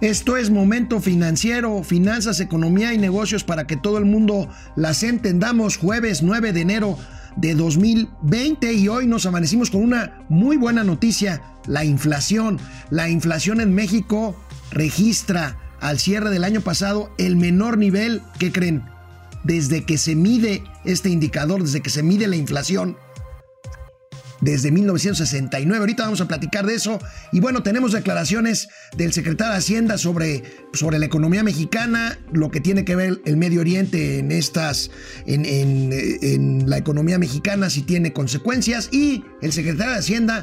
Esto es Momento Financiero, Finanzas, Economía y Negocios para que todo el mundo las entendamos. Jueves 9 de enero de 2020 y hoy nos amanecimos con una muy buena noticia, la inflación. La inflación en México registra al cierre del año pasado el menor nivel, ¿qué creen? Desde que se mide este indicador, desde que se mide la inflación desde 1969. Ahorita vamos a platicar de eso. Y bueno, tenemos declaraciones del secretario de Hacienda sobre, sobre la economía mexicana, lo que tiene que ver el Medio Oriente en estas, en, en la economía mexicana, si tiene consecuencias. Y el secretario de Hacienda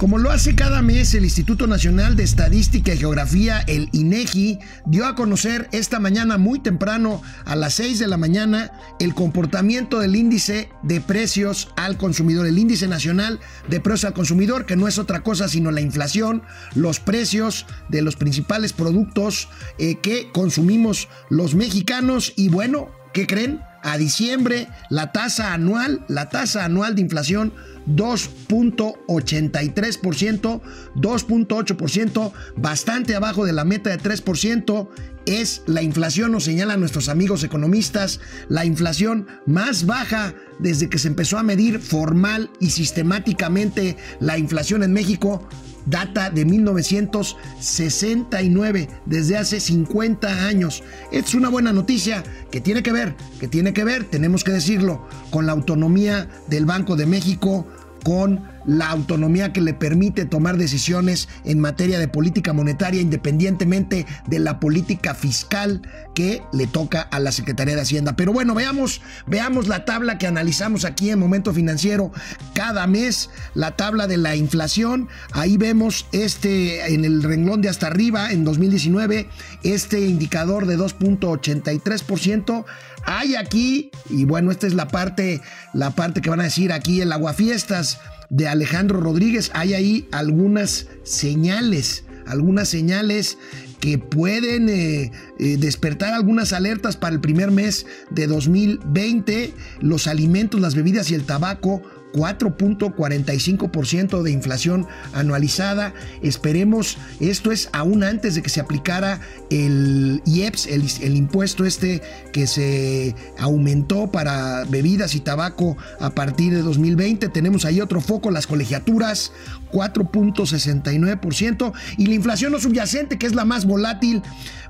Como lo hace cada mes, el Instituto Nacional de Estadística y Geografía, el INEGI, dio a conocer esta mañana muy temprano, a las 6 de la mañana, el comportamiento del índice de precios al consumidor, el índice nacional de precios al consumidor, que no es otra cosa sino la inflación, los precios de los principales productos eh, que consumimos los mexicanos. Y bueno, ¿qué creen? A diciembre, la tasa anual, la tasa anual de inflación 2.83%, 2.8%, bastante abajo de la meta de 3%. Es la inflación, nos señalan nuestros amigos economistas, la inflación más baja desde que se empezó a medir formal y sistemáticamente la inflación en México data de 1969, desde hace 50 años. Es una buena noticia que tiene que ver, que tiene que ver, tenemos que decirlo, con la autonomía del Banco de México, con la autonomía que le permite tomar decisiones en materia de política monetaria independientemente de la política fiscal que le toca a la Secretaría de Hacienda. Pero bueno, veamos, veamos la tabla que analizamos aquí en Momento Financiero cada mes, la tabla de la inflación. Ahí vemos este en el renglón de hasta arriba en 2019 este indicador de 2.83%. Hay aquí y bueno, esta es la parte la parte que van a decir aquí el aguafiestas de Alejandro Rodríguez, hay ahí algunas señales, algunas señales que pueden eh, eh, despertar algunas alertas para el primer mes de 2020. Los alimentos, las bebidas y el tabaco 4.45% de inflación anualizada. Esperemos, esto es aún antes de que se aplicara el IEPS, el, impuesto este que se aumentó para bebidas y tabaco a partir de 2020. Tenemos ahí otro foco, las colegiaturas, 4.69%. Y la inflación no subyacente, que es la más volátil,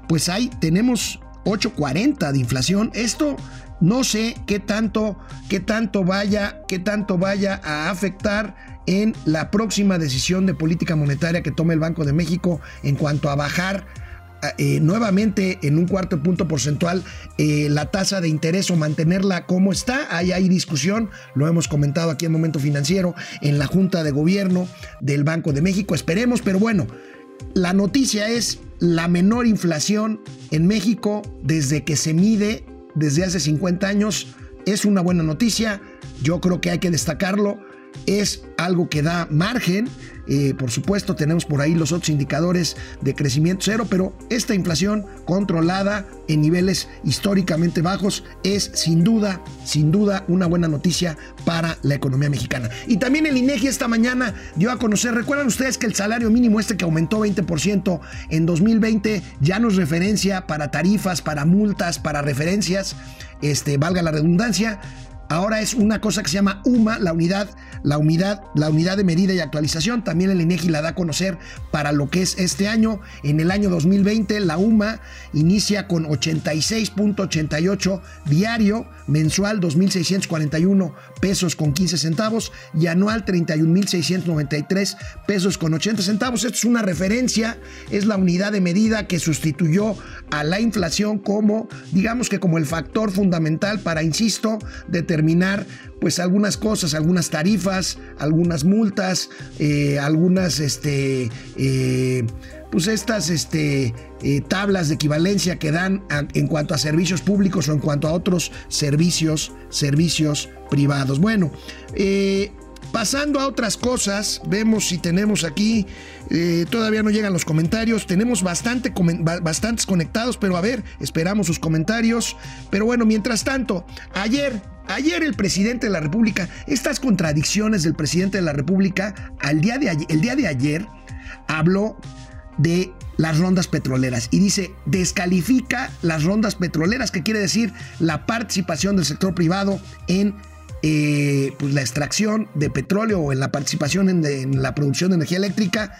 pues ahí tenemos 8.40 de inflación. Esto no sé qué tanto, qué tanto vaya, qué tanto vaya a afectar en la próxima decisión de política monetaria que tome el Banco de México en cuanto a bajar eh, nuevamente en un cuarto punto porcentual eh, la tasa de interés o mantenerla como está. Ahí hay discusión, lo hemos comentado aquí en Momento Financiero, en la Junta de Gobierno del Banco de México. Esperemos, pero bueno, la noticia es la menor inflación en México desde que se mide desde hace 50 años. Es una buena noticia, yo creo que hay que destacarlo. Es algo que da margen eh, por supuesto, tenemos por ahí los otros indicadores de crecimiento cero, pero esta inflación controlada en niveles históricamente bajos es sin duda, sin duda una buena noticia para la economía mexicana. Y también el INEGI esta mañana dio a conocer, recuerdan ustedes que el salario mínimo este que aumentó 20% en 2020 ya nos referencia para tarifas, para multas, para referencias, este, valga la redundancia, Ahora es una cosa que se llama UMA, la unidad, la unidad, la unidad de medida y actualización. También el INEGI la da a conocer para lo que es este año. En el año 2020, la UMA inicia con 86.88 diario, mensual 2.641 pesos con 15 centavos y anual 31.693 pesos con 80 centavos. Esto es una referencia, es la unidad de medida que sustituyó a la inflación como, digamos que como el factor fundamental para, insisto, determinar pues algunas cosas, algunas tarifas, algunas multas, eh, algunas este, eh, pues estas este, eh, tablas de equivalencia que dan en cuanto a servicios públicos o en cuanto a otros servicios, servicios privados. Bueno, Pasando a otras cosas, vemos si tenemos aquí, todavía no llegan los comentarios, tenemos bastante, bastantes conectados, pero a ver, esperamos sus comentarios. Pero bueno, mientras tanto, ayer, ayer el presidente de la República, estas contradicciones del presidente de la República, al día de el día de ayer habló de las rondas petroleras y dice descalifica las rondas petroleras, que quiere decir la participación del sector privado en eh, pues la extracción de petróleo o en la participación en, la producción de energía eléctrica,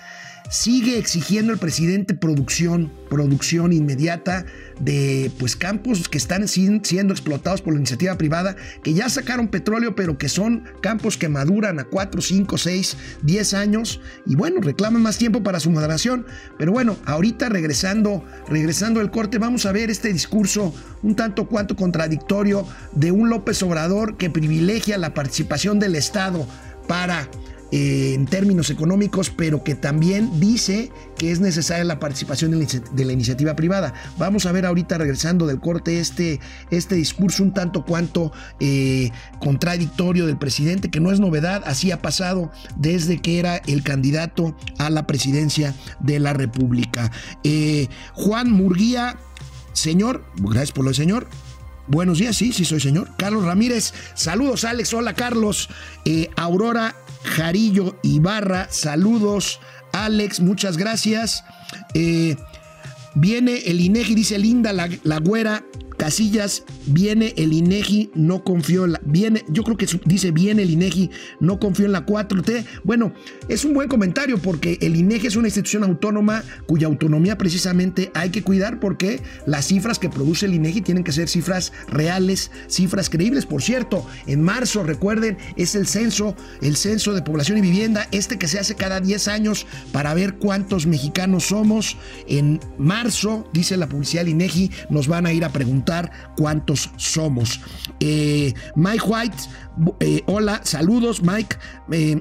sigue exigiendo el presidente producción, producción inmediata de pues campos que están siendo explotados por la iniciativa privada, que ya sacaron petróleo, pero que son campos que maduran a 4, 5, 6, 10 años y bueno, reclaman más tiempo para su moderación. Pero bueno, ahorita regresando, regresando al corte, vamos a ver este discurso un tanto cuanto contradictorio de un López Obrador que privilegia la participación del Estado para en términos económicos, pero que también dice que es necesaria la participación de la, iniciativa privada. Vamos a ver ahorita, regresando del corte, este, este discurso un tanto cuanto eh, contradictorio del presidente, que no es novedad, así ha pasado desde que era el candidato a la presidencia de la República. Eh, Juan Murguía, señor, gracias por lo de señor. Buenos días, sí, sí soy señor. Carlos Ramírez, saludos Alex, hola Carlos. Aurora Jarillo Ibarra, saludos. Alex, muchas gracias. Eh, viene el INEGI, dice Linda la, la güera. Casillas, viene el INEGI, no confío en la. Viene, yo creo que dice viene el INEGI, no confío en la 4T. Bueno, es un buen comentario porque el INEGI es una institución autónoma cuya autonomía precisamente hay que cuidar porque las cifras que produce el INEGI tienen que ser cifras reales, cifras creíbles. Por cierto, en marzo, recuerden, es el censo, el censo de población y vivienda, este que se hace cada 10 años para ver cuántos mexicanos somos. En marzo, dice la publicidad del INEGI, nos van a ir a preguntar cuántos somos. Eh, Mike White, eh, hola, saludos Mike. Eh,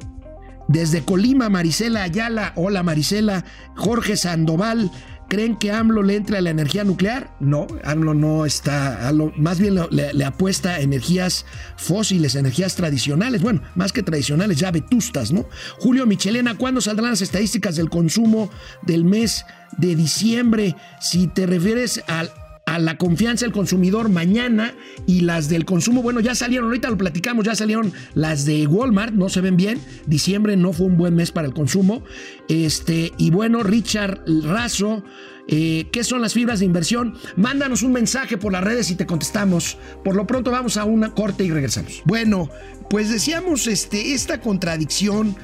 desde Colima, Marisela Ayala, hola Marisela, Jorge Sandoval, ¿Creen que AMLO le entra a la energía nuclear? No, AMLO no está, más bien le, apuesta a energías fósiles, energías tradicionales, bueno, más que tradicionales, ya vetustas, ¿no? Julio Michelena, ¿cuándo saldrán las estadísticas del consumo del mes de diciembre? Si te refieres al a la confianza del consumidor mañana y las del consumo, bueno, ya salieron, ahorita lo platicamos, ya salieron las de Walmart, no se ven bien, diciembre no fue un buen mes para el consumo, este, y bueno, Richard Razo, eh, ¿qué son las fibras de inversión? Mándanos un mensaje por las redes y te contestamos. Por lo pronto vamos a una corte y regresamos. Bueno, pues decíamos este, esta contradicción,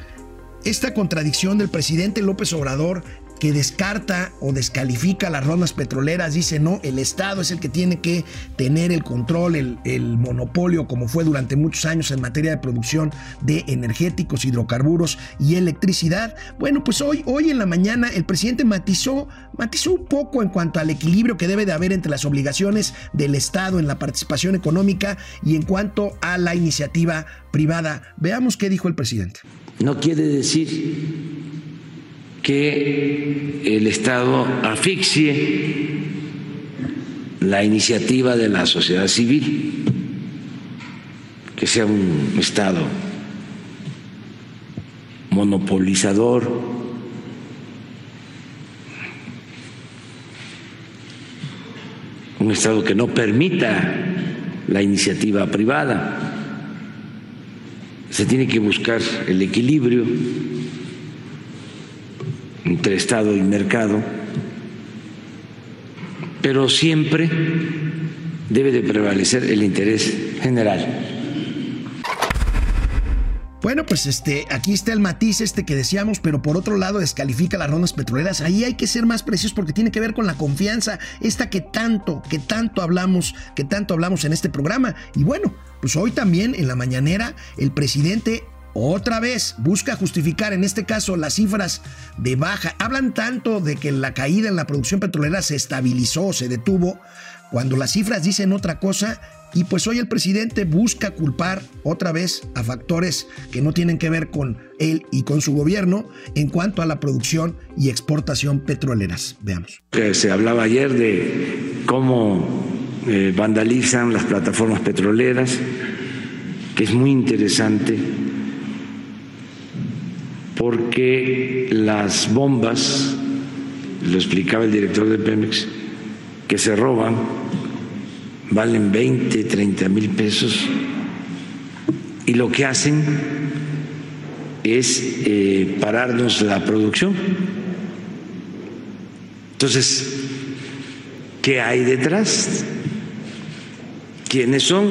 esta contradicción del presidente López Obrador que descarta o descalifica las rondas petroleras, dice no, el Estado es el que tiene que tener el control, el, monopolio, como fue durante muchos años en materia de producción de energéticos, hidrocarburos y electricidad. Bueno, pues hoy, hoy en la mañana el presidente matizó, matizó un poco en cuanto al equilibrio que debe de haber entre las obligaciones del Estado en la participación económica y en cuanto a la iniciativa privada. Veamos qué dijo el presidente. No quiere decir que el Estado asfixie la iniciativa de la sociedad civil, que sea un Estado monopolizador, un Estado que no permita la iniciativa privada. Se tiene que buscar el equilibrio entre Estado y mercado, pero siempre debe de prevalecer el interés general. Bueno, pues este, aquí está el matiz este que decíamos, pero por otro lado descalifica las rondas petroleras. Ahí hay que ser más precisos porque tiene que ver con la confianza, esta que tanto, que tanto hablamos, que tanto hablamos en este programa. Y bueno, pues hoy también en la mañanera el presidente otra vez busca justificar en este caso las cifras de baja. Hablan tanto de que la caída en la producción petrolera se estabilizó, se detuvo, cuando las cifras dicen otra cosa Y pues hoy el presidente busca culpar otra vez a factores que no tienen que ver con él y con su gobierno en cuanto a la producción y exportación petroleras. Veamos. Se hablaba ayer de cómo eh, vandalizan las plataformas petroleras, que es muy interesante porque las bombas, lo explicaba el director de Pemex, que se roban valen 20, 30 mil pesos y lo que hacen es eh, pararnos la producción. Entonces, ¿qué hay detrás? ¿Quiénes son?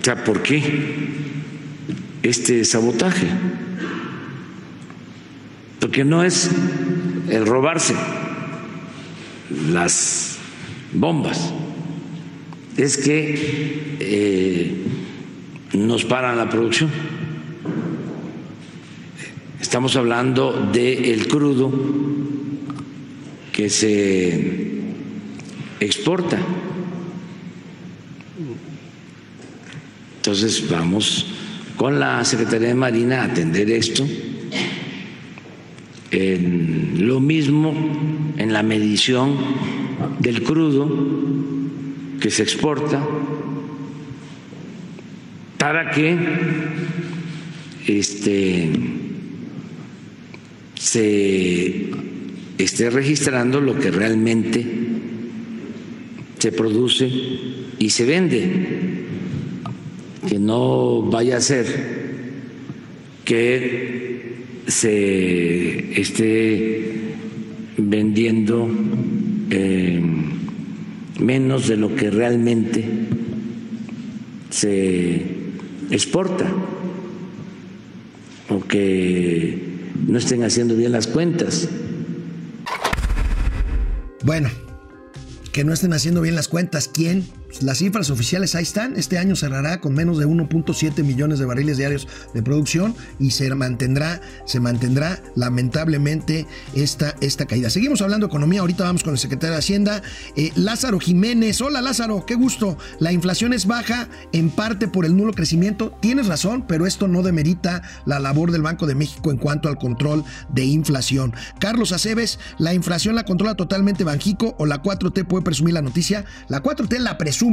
O sea, ¿por qué este sabotaje? Porque no es el robarse las bombas, es que eh, nos paran la producción. Estamos hablando del crudo que se exporta. Entonces vamos con la Secretaría de Marina atender esto. En lo mismo en la medición del crudo que se exporta para que este, se esté registrando lo que realmente se produce y se vende, que no vaya a ser que se esté vendiendo eh, menos de lo que realmente se exporta o que no estén haciendo bien las cuentas. Bueno, que no estén haciendo bien las cuentas. ¿Quién? Las cifras oficiales ahí están. Este año cerrará con menos de 1.7 millones de barriles diarios de producción y se mantendrá, se mantendrá lamentablemente esta, esta caída. Seguimos hablando de economía. Ahorita vamos con el secretario de Hacienda, eh, Lázaro Jiménez. Hola Lázaro, qué gusto. La inflación es baja en parte por el nulo crecimiento. Tienes razón, pero esto no demerita la labor del Banco de México en cuanto al control de inflación. Carlos Aceves, la inflación la controla totalmente Banjico o la 4T puede presumir la noticia. La 4T la presume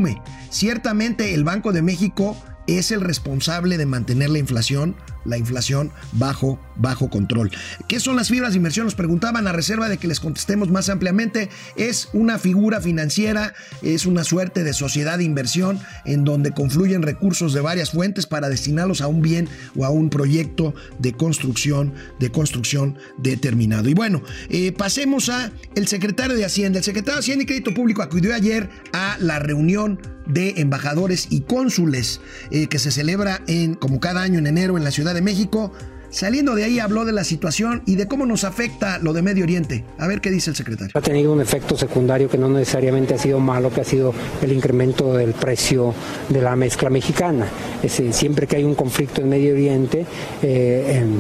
Ciertamente el Banco de México es el responsable de mantener la inflación, la inflación bajo, bajo control. ¿Qué son las fibras de inversión? Nos preguntaban a reserva de que les contestemos más ampliamente. Es una figura financiera, es una suerte de sociedad de inversión en donde confluyen recursos de varias fuentes para destinarlos a un bien o a un proyecto de construcción, de construcción determinado. Y bueno, eh, pasemos a el secretario de Hacienda. El secretario de Hacienda y Crédito Público acudió ayer a la reunión de embajadores y cónsules eh, que se celebra en, como cada año en enero en la Ciudad de México. Saliendo de ahí habló de la situación y de cómo nos afecta lo de Medio Oriente. A ver qué dice el secretario. Ha tenido un efecto secundario que no necesariamente ha sido malo, que ha sido el incremento del precio de la mezcla mexicana. Es decir, siempre que hay un conflicto en Medio Oriente, eh, en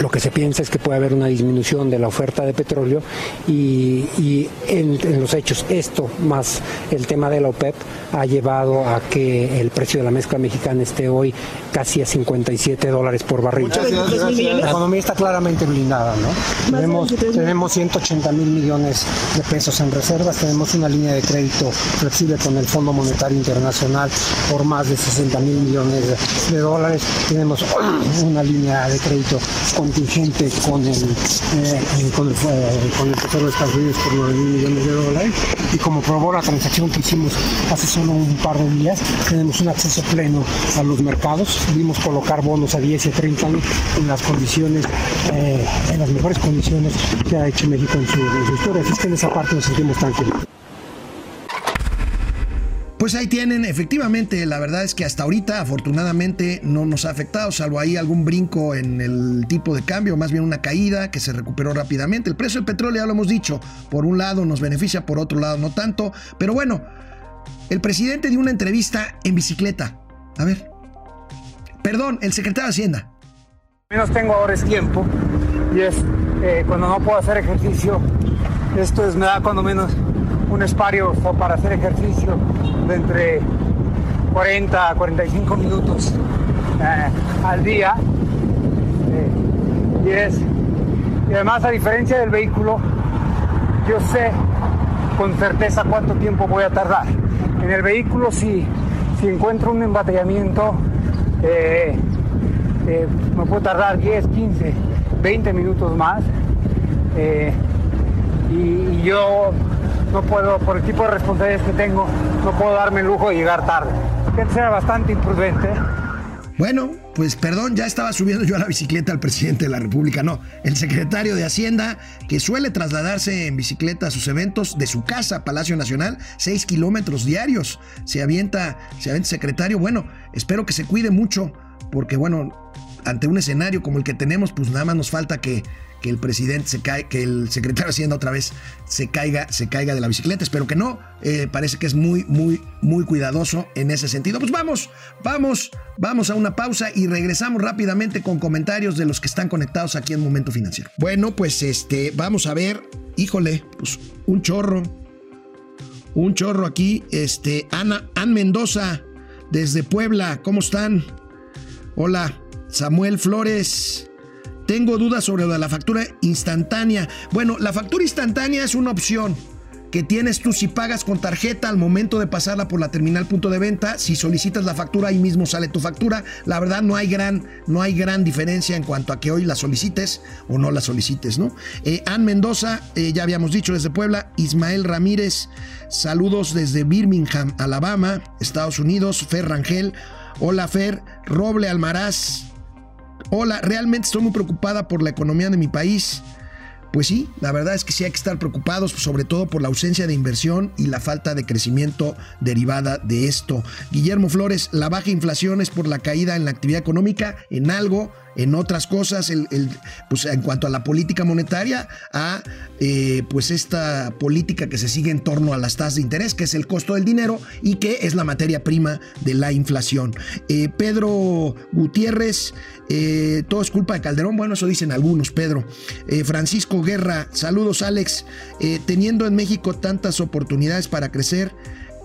lo que se piensa es que puede haber una disminución de la oferta de petróleo y, en, los hechos esto más el tema de la OPEP ha llevado a que el precio de la mezcla mexicana esté hoy casi a 57 dólares por barril. La economía está claramente blindada, ¿no? Tenemos, tenemos 180 mil millones de pesos en reservas, tenemos una línea de crédito flexible con el Fondo Monetario Internacional por más de 60 mil millones de dólares, tenemos una línea de crédito con contingente con el, eh, de Estados Unidos por 9 mil millones de dólares. Y como probó la transacción que hicimos hace solo un par de días, tenemos un acceso pleno a los mercados, pudimos colocar bonos a 10 y 30 años en las condiciones, eh, en las mejores condiciones que ha hecho México en su, en historia, así que en esa parte nos sentimos tranquilos. Pues ahí tienen, efectivamente, la verdad es que hasta ahorita afortunadamente no nos ha afectado, salvo ahí algún brinco en el tipo de cambio, más bien una caída que se recuperó rápidamente. El precio del petróleo, ya lo hemos dicho, por un lado nos beneficia, por otro lado no tanto, pero bueno, el presidente dio una entrevista en bicicleta. A ver, perdón, el secretario de Hacienda. Menos tengo ahora es tiempo y es eh, cuando no puedo hacer ejercicio, esto es, me da cuando menos un espacio para hacer ejercicio de entre 40 a 45 minutos eh, al día. Eh, y, es, y además, a diferencia del vehículo, yo sé con certeza cuánto tiempo voy a tardar. En el vehículo, si, si encuentro un embatallamiento, eh, me puedo tardar 10, 15, 20 minutos más. y yo no puedo, por el tipo de responsabilidades que tengo, no puedo darme el lujo de llegar tarde. Que sea bastante imprudente. Bueno, pues perdón, ya estaba subiendo yo a la bicicleta al presidente de la República. No, el secretario de Hacienda, que suele trasladarse en bicicleta a sus eventos de su casa, Palacio Nacional, seis kilómetros diarios. Se avienta, se avienta secretario. Bueno, espero que se cuide mucho, porque bueno, ante un escenario como el que tenemos, pues nada más nos falta que que el presidente se cae, que el secretario de Hacienda otra vez se caiga, se caiga de la bicicleta. Espero que no. Eh, parece que es muy, muy, muy cuidadoso en ese sentido. Pues vamos, vamos, vamos a una pausa y regresamos rápidamente con comentarios de los que están conectados aquí en Momento Financiero. Bueno, pues este, vamos a ver, híjole, pues un chorro, un chorro aquí, este, Ana, Ann Mendoza, desde Puebla, ¿cómo están? Hola, Samuel Flores. Tengo dudas sobre la factura instantánea. Bueno, la factura instantánea es una opción que tienes tú si pagas con tarjeta al momento de pasarla por la terminal punto de venta. Si solicitas la factura, ahí mismo sale tu factura. La verdad, no hay gran, no hay gran diferencia en cuanto a que hoy la solicites o no la solicites, ¿no? Eh, Ann Mendoza, eh, ya habíamos dicho desde Puebla. Ismael Ramírez, saludos desde Birmingham, Alabama, Estados Unidos. Fer Rangel, hola Fer. Roble Almaraz, Hola, realmente estoy muy preocupada por la economía de mi país. Pues sí, la verdad es que sí hay que estar preocupados, sobre todo por la ausencia de inversión y la falta de crecimiento derivada de esto. Guillermo Flores, la baja inflación es por la caída en la actividad económica, en algo en otras cosas, el, pues en cuanto a la política monetaria, a eh, pues esta política que se sigue en torno a las tasas de interés, que es el costo del dinero y que es la materia prima de la inflación. Eh, Pedro Gutiérrez, eh, todo es culpa de Calderón, bueno, eso dicen algunos, Pedro. Francisco Guerra, saludos Alex, teniendo en México tantas oportunidades para crecer,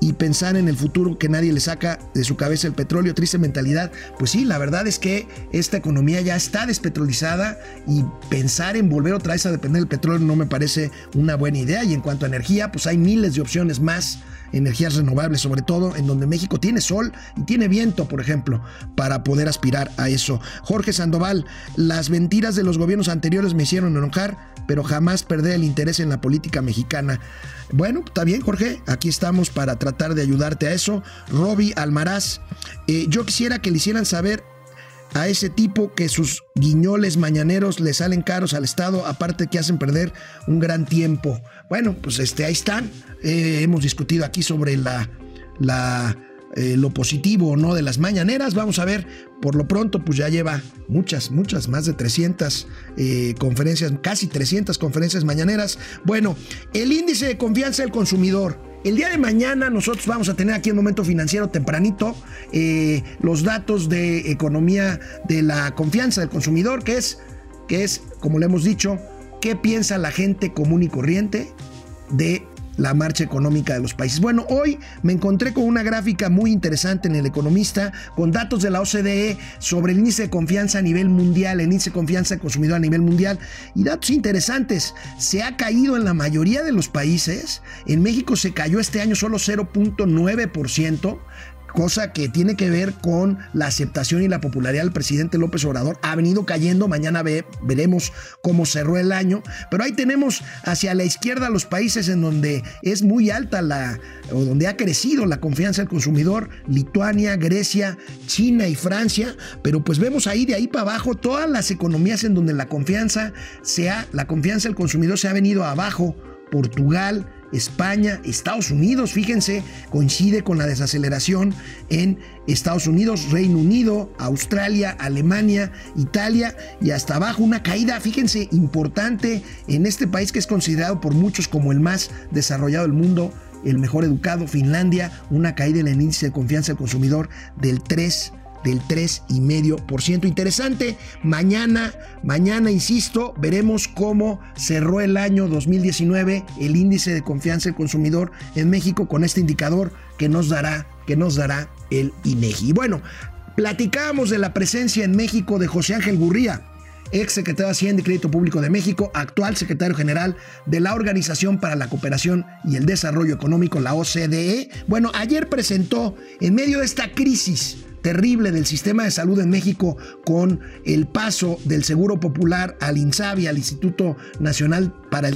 y pensar en el futuro que nadie le saca de su cabeza el petróleo, triste mentalidad. Pues sí, la verdad es que esta economía ya está despetrolizada y pensar en volver otra vez a depender del petróleo no me parece una buena idea. Y en cuanto a energía, pues hay miles de opciones más energías renovables, sobre todo en donde México tiene sol y tiene viento, por ejemplo, para poder aspirar a eso. Jorge Sandoval, las mentiras de los gobiernos anteriores me hicieron enojar, pero jamás perder el interés en la política mexicana. Bueno, está bien, Jorge, aquí estamos para tratar de ayudarte a eso. Roby Almaraz, eh, yo quisiera que le hicieran saber a ese tipo que sus guiñoles mañaneros le salen caros al Estado, aparte que hacen perder un gran tiempo. Bueno, pues este, ahí están. Eh, hemos discutido aquí sobre la, eh, lo positivo o no de las mañaneras. Vamos a ver, por lo pronto, pues ya lleva muchas, muchas, más de 300 eh, conferencias, casi 300 conferencias mañaneras. Bueno, el índice de confianza del consumidor. El día de mañana nosotros vamos a tener aquí en Momento Financiero tempranito los datos de economía de la confianza del consumidor, que es, que es, como le hemos dicho, qué piensa la gente común y corriente de la marcha económica de los países. Bueno, hoy me encontré con una gráfica muy interesante en El Economista, con datos de la OCDE sobre el índice de confianza a nivel mundial, el índice de confianza consumidor a nivel mundial, y datos interesantes. Se ha caído en la mayoría de los países. En México se cayó este año solo 0.9% cosa que tiene que ver con la aceptación y la popularidad del presidente López Obrador. Ha venido cayendo, mañana veremos cómo cerró el año, pero ahí tenemos hacia la izquierda los países en donde es muy alta la, o donde ha crecido la confianza del consumidor, Lituania, Grecia, China y Francia, pero pues vemos ahí de ahí para abajo todas las economías en donde la confianza sea, la confianza del consumidor se ha venido abajo, Portugal, España, Estados Unidos, fíjense, coincide con la desaceleración en Estados Unidos, Reino Unido, Australia, Alemania, Italia y hasta abajo una caída, fíjense, importante en este país que es considerado por muchos como el más desarrollado del mundo, el mejor educado, Finlandia, una caída en el índice de confianza del consumidor del 3 del 3,5%. Interesante, mañana, mañana, insisto, veremos cómo cerró el año 2019 el índice de confianza del consumidor en México con este indicador que nos dará, que nos dará el INEGI. Y bueno, platicábamos de la presencia en México de José Ángel Gurría ex secretario de Hacienda y Crédito Público de México, actual secretario general de la Organización para la Cooperación y el Desarrollo Económico, la OCDE. Bueno, ayer presentó, en medio de esta crisis terrible del sistema de salud en México con el paso del Seguro Popular al INSABI, al Instituto Nacional para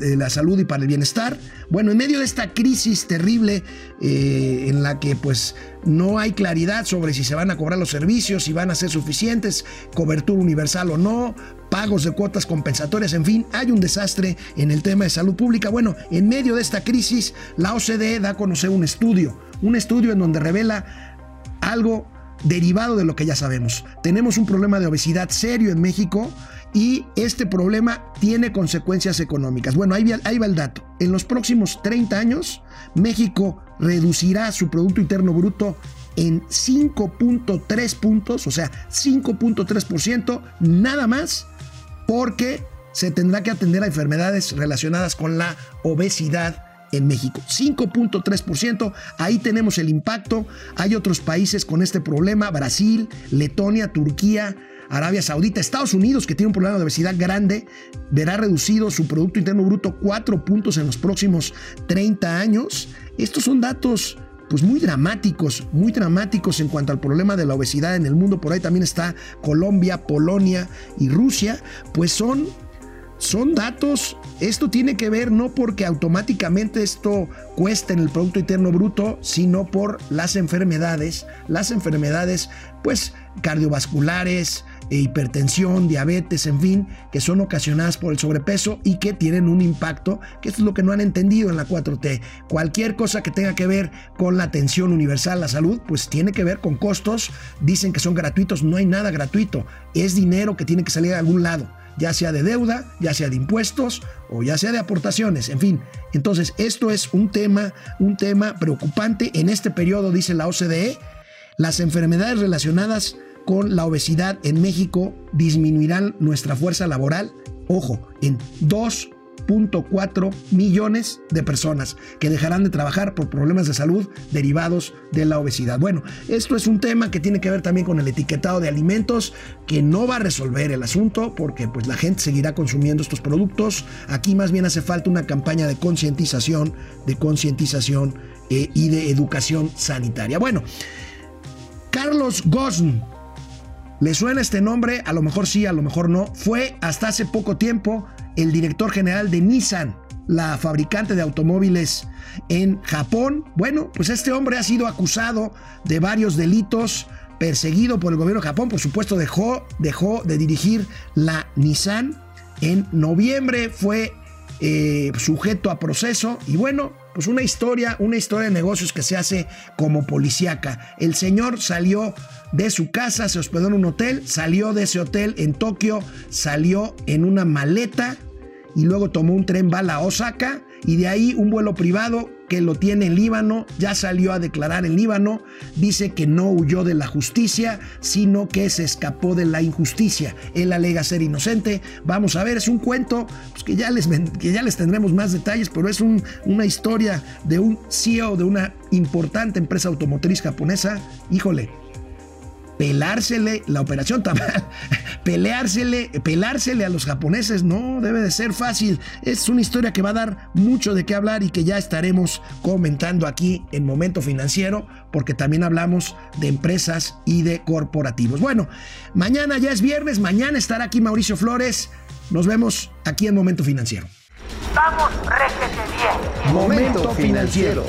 la Salud y para el Bienestar. Bueno, en medio de esta crisis terrible eh, en la que pues no hay claridad sobre si se van a cobrar los servicios, si van a ser suficientes, cobertura universal o no, pagos de cuotas compensatorias, en fin, hay un desastre en el tema de salud pública. Bueno, en medio de esta crisis, la OCDE da a conocer un estudio, un estudio en donde revela algo derivado de lo que ya sabemos. Tenemos un problema de obesidad serio en México y este problema tiene consecuencias económicas. Bueno, ahí, ahí, va el dato. En los próximos 30 años, México reducirá su Producto Interno Bruto en 5.3 puntos, o sea, 5.3%, nada más, porque se tendrá que atender a enfermedades relacionadas con la obesidad en México. 5.3%, ahí tenemos el impacto. Hay otros países con este problema, Brasil, Letonia, Turquía, Arabia Saudita, Estados Unidos, que tiene un problema de obesidad grande, verá reducido su Producto Interno Bruto 4 puntos en los próximos 30 años. Estos son datos pues muy dramáticos, muy dramáticos en cuanto al problema de la obesidad en el mundo. Por ahí también está Colombia, Polonia y Rusia, pues son son datos, esto tiene que ver no porque automáticamente esto cueste en el Producto Interno Bruto, sino por las enfermedades, las enfermedades pues cardiovasculares, e hipertensión, diabetes, en fin, que son ocasionadas por el sobrepeso y que tienen un impacto, que esto es lo que no han entendido en la 4T. Cualquier cosa que tenga que ver con la atención universal, la salud, pues tiene que ver con costos, dicen que son gratuitos, no hay nada gratuito, es dinero que tiene que salir de algún lado ya sea de deuda, ya sea de impuestos o ya sea de aportaciones, en fin. Entonces, esto es un tema, un tema preocupante en este periodo, dice la OCDE, las enfermedades relacionadas con la obesidad en México disminuirán nuestra fuerza laboral, ojo, en 2 3.4 millones de personas que dejarán de trabajar por problemas de salud derivados de la obesidad. Bueno, esto es un tema que tiene que ver también con el etiquetado de alimentos que no va a resolver el asunto porque pues la gente seguirá consumiendo estos productos. Aquí más bien hace falta una campaña de concientización, de concientización eh, y de educación sanitaria. Bueno, Carlos Gosn, ¿Le suena este nombre? A lo mejor sí, a lo mejor no. Fue hasta hace poco tiempo el director general de Nissan, la fabricante de automóviles en Japón. Bueno, pues este hombre ha sido acusado de varios delitos, perseguido por el gobierno de Japón. Por supuesto, dejó, dejó de dirigir la Nissan. En noviembre fue eh, sujeto a proceso y bueno, pues una historia, una historia de negocios que se hace como policíaca. El señor salió de su casa, se hospedó en un hotel, salió de ese hotel en Tokio, salió en una maleta y luego tomó un tren bala a Osaka y de ahí un vuelo privado que lo tiene en Líbano, ya salió a declarar en Líbano, dice que no huyó de la justicia, sino que se escapó de la injusticia. Él alega ser inocente. Vamos a ver, es un cuento pues, que, ya les, que ya les tendremos más detalles, pero es una historia de un CEO de una importante empresa automotriz japonesa. Híjole, pelársele, la operación Tamal, peleársele, pelársele a los japoneses, no debe de ser fácil. Es una historia que va a dar mucho de qué hablar y que ya estaremos comentando aquí en Momento Financiero, porque también hablamos de empresas y de corporativos. Bueno, mañana ya es viernes, mañana estará aquí Mauricio Flores. Nos vemos aquí en Momento Financiero. Vamos, réjete bien. Momento financiero.